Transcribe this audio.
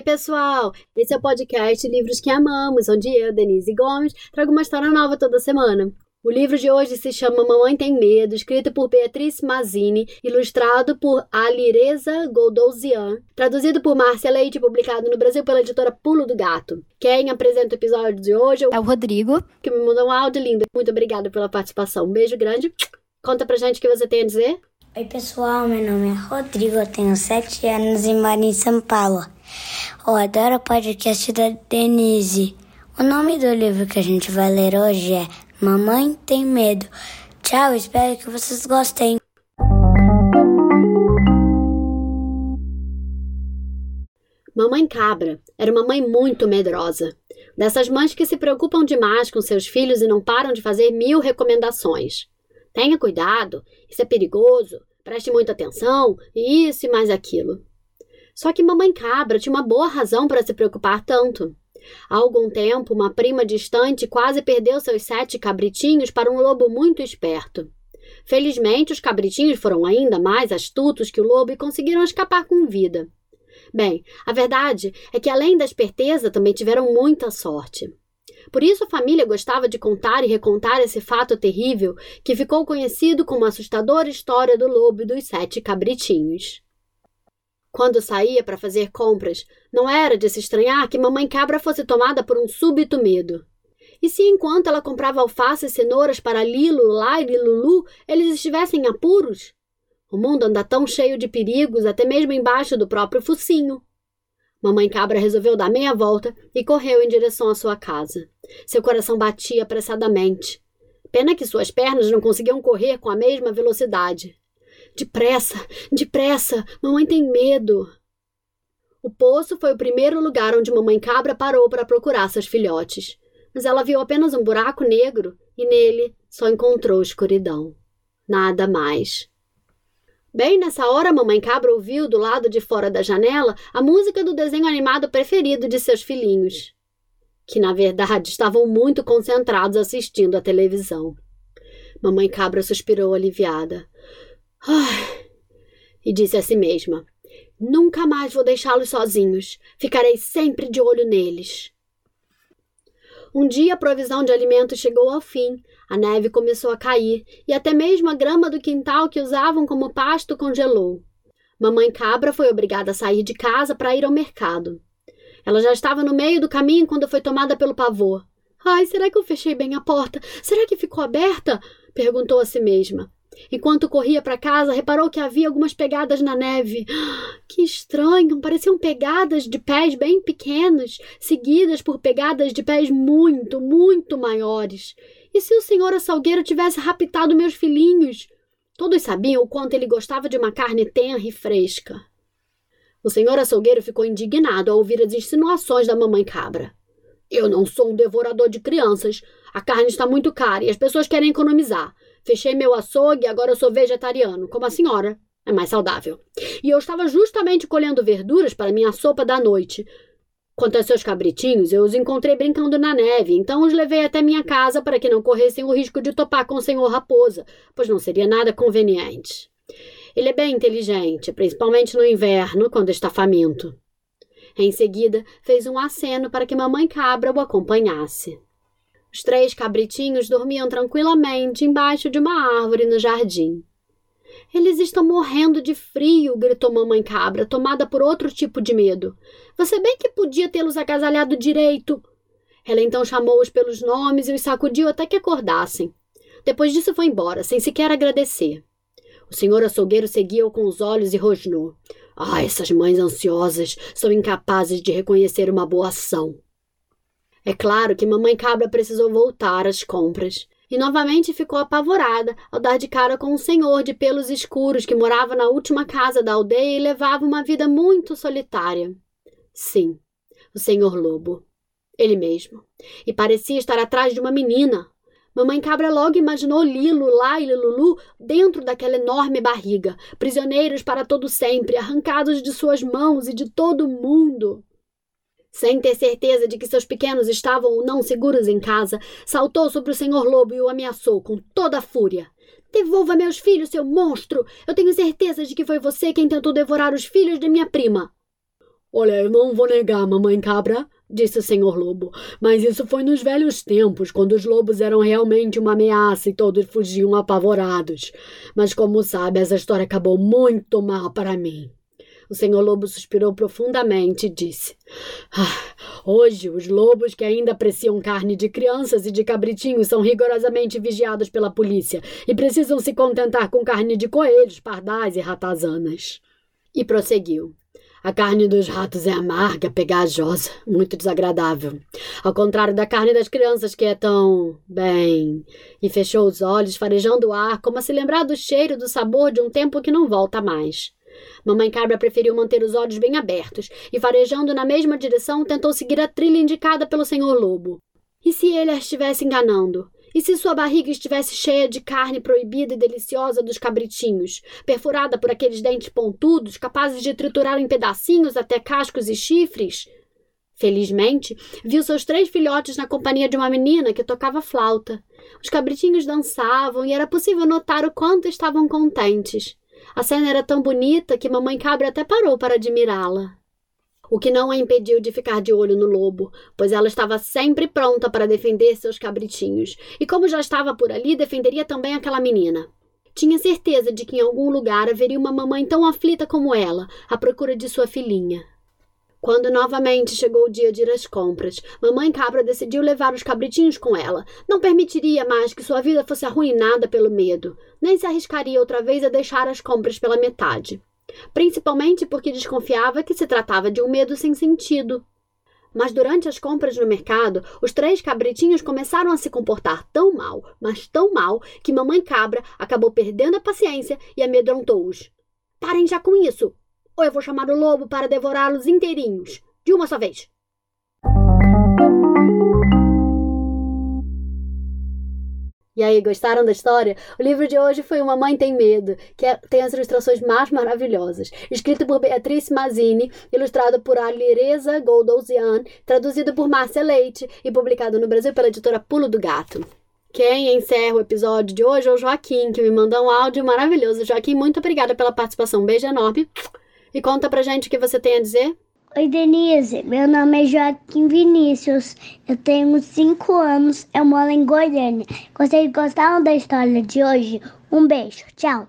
Oi, pessoal! Esse é o podcast Livros que Amamos, onde eu, Denise Gomes, trago uma história nova toda semana. O livro de hoje se chama Mamãe Tem Medo, escrito por Beatriz Mazzini, ilustrado por Alireza Goldouzian, traduzido por Márcia Leite e publicado no Brasil pela editora Pulo do Gato. Quem apresenta o episódio de hoje é o Rodrigo, que me mandou um áudio lindo. Muito obrigada pela participação. Um beijo grande. Conta pra gente o que você tem a dizer. Oi, pessoal. Meu nome é Rodrigo, eu tenho 7 anos e moro em São Paulo. Eu adoro o podcast da Denise. O nome do livro que a gente vai ler hoje é Mamãe Tem Medo. Tchau, espero que vocês gostem. Mamãe Cabra era uma mãe muito medrosa. Dessas mães que se preocupam demais com seus filhos e não param de fazer mil recomendações. Tenha cuidado, isso é perigoso, preste muita atenção, isso e mais aquilo. Só que mamãe cabra tinha uma boa razão para se preocupar tanto. Há algum tempo, uma prima distante quase perdeu seus sete cabritinhos para um lobo muito esperto. Felizmente, os cabritinhos foram ainda mais astutos que o lobo e conseguiram escapar com vida. Bem, a verdade é que além da esperteza, também tiveram muita sorte. Por isso a família gostava de contar e recontar esse fato terrível que ficou conhecido como a assustadora história do lobo e dos sete cabritinhos. Quando saía para fazer compras, não era de se estranhar que mamãe cabra fosse tomada por um súbito medo. E se enquanto ela comprava alface e cenouras para Lilo, Laila e Lulu, eles estivessem em apuros? O mundo anda tão cheio de perigos, até mesmo embaixo do próprio focinho. Mamãe cabra resolveu dar meia volta e correu em direção à sua casa. Seu coração batia apressadamente. Pena que suas pernas não conseguiam correr com a mesma velocidade. Depressa, depressa, mamãe tem medo. O poço foi o primeiro lugar onde mamãe cabra parou para procurar seus filhotes. Mas ela viu apenas um buraco negro e nele só encontrou escuridão. Nada mais. Bem nessa hora, mamãe cabra ouviu do lado de fora da janela a música do desenho animado preferido de seus filhinhos, que na verdade estavam muito concentrados assistindo à televisão. Mamãe cabra suspirou aliviada. E disse a si mesma: Nunca mais vou deixá-los sozinhos. Ficarei sempre de olho neles. Um dia a provisão de alimentos chegou ao fim, a neve começou a cair e até mesmo a grama do quintal que usavam como pasto congelou. Mamãe Cabra foi obrigada a sair de casa para ir ao mercado. Ela já estava no meio do caminho quando foi tomada pelo pavor. Ai, será que eu fechei bem a porta? Será que ficou aberta? perguntou a si mesma. Enquanto corria para casa, reparou que havia algumas pegadas na neve. Que estranho! Pareciam pegadas de pés bem pequenos, seguidas por pegadas de pés muito, muito maiores. E se o senhor açougueiro tivesse raptado meus filhinhos? Todos sabiam o quanto ele gostava de uma carne tenra e fresca. O senhor açougueiro ficou indignado ao ouvir as insinuações da mamãe cabra. Eu não sou um devorador de crianças. A carne está muito cara e as pessoas querem economizar. Fechei meu açougue e agora eu sou vegetariano, como a senhora. É mais saudável. E eu estava justamente colhendo verduras para minha sopa da noite. Quanto a seus cabritinhos, eu os encontrei brincando na neve, então os levei até minha casa para que não corressem o risco de topar com o senhor Raposa, pois não seria nada conveniente. Ele é bem inteligente, principalmente no inverno, quando está faminto. Em seguida, fez um aceno para que mamãe cabra o acompanhasse. Os três cabritinhos dormiam tranquilamente embaixo de uma árvore no jardim. Eles estão morrendo de frio, gritou mamãe cabra, tomada por outro tipo de medo. Você bem que podia tê-los agasalhado direito. Ela então chamou-os pelos nomes e os sacudiu até que acordassem. Depois disso foi embora, sem sequer agradecer. O senhor açougueiro seguia-o com os olhos e rosnou. Ah, essas mães ansiosas são incapazes de reconhecer uma boa ação. É claro que mamãe cabra precisou voltar às compras e novamente ficou apavorada ao dar de cara com um senhor de pelos escuros que morava na última casa da aldeia e levava uma vida muito solitária. Sim, o senhor lobo. Ele mesmo. E parecia estar atrás de uma menina. Mamãe Cabra logo imaginou Lilo, Laila e Lulu dentro daquela enorme barriga, prisioneiros para todo sempre, arrancados de suas mãos e de todo mundo. Sem ter certeza de que seus pequenos estavam ou não seguros em casa, saltou sobre o senhor lobo e o ameaçou com toda a fúria. Devolva meus filhos, seu monstro! Eu tenho certeza de que foi você quem tentou devorar os filhos de minha prima. Olha, eu não vou negar, mamãe cabra, disse o senhor lobo, mas isso foi nos velhos tempos, quando os lobos eram realmente uma ameaça e todos fugiam apavorados. Mas como sabe, essa história acabou muito mal para mim. O senhor lobo suspirou profundamente e disse: ah, Hoje, os lobos que ainda apreciam carne de crianças e de cabritinhos são rigorosamente vigiados pela polícia e precisam se contentar com carne de coelhos, pardais e ratazanas. E prosseguiu. A carne dos ratos é amarga, pegajosa, muito desagradável. Ao contrário da carne das crianças, que é tão. bem. E fechou os olhos, farejando o ar, como a se lembrar do cheiro do sabor de um tempo que não volta mais. Mamãe Cabra preferiu manter os olhos bem abertos e, farejando na mesma direção, tentou seguir a trilha indicada pelo senhor lobo. E se ele a estivesse enganando? E se sua barriga estivesse cheia de carne proibida e deliciosa dos cabritinhos, perfurada por aqueles dentes pontudos, capazes de triturar em pedacinhos até cascos e chifres? Felizmente, viu seus três filhotes na companhia de uma menina que tocava flauta. Os cabritinhos dançavam e era possível notar o quanto estavam contentes. A cena era tão bonita que mamãe cabra até parou para admirá-la o que não a impediu de ficar de olho no lobo, pois ela estava sempre pronta para defender seus cabritinhos, e como já estava por ali, defenderia também aquela menina. Tinha certeza de que em algum lugar haveria uma mamãe tão aflita como ela, à procura de sua filhinha. Quando novamente chegou o dia de ir às compras, mamãe cabra decidiu levar os cabritinhos com ela. Não permitiria mais que sua vida fosse arruinada pelo medo, nem se arriscaria outra vez a deixar as compras pela metade principalmente porque desconfiava que se tratava de um medo sem sentido. Mas durante as compras no mercado, os três cabritinhos começaram a se comportar tão mal, mas tão mal, que mamãe cabra acabou perdendo a paciência e amedrontou-os. Parem já com isso, ou eu vou chamar o lobo para devorá-los inteirinhos, de uma só vez. E aí, gostaram da história? O livro de hoje foi Uma Mãe Tem Medo, que é, tem as ilustrações mais maravilhosas. Escrito por Beatrice Mazzini, ilustrado por Alireza Goldouzian, traduzido por Márcia Leite e publicado no Brasil pela editora Pulo do Gato. Quem encerra o episódio de hoje é o Joaquim, que me mandou um áudio maravilhoso. Joaquim, muito obrigada pela participação. Um beijo enorme. E conta pra gente o que você tem a dizer. Oi, Denise. Meu nome é Joaquim Vinícius. Eu tenho 5 anos. Eu moro em Goiânia. Vocês gostaram da história de hoje? Um beijo. Tchau.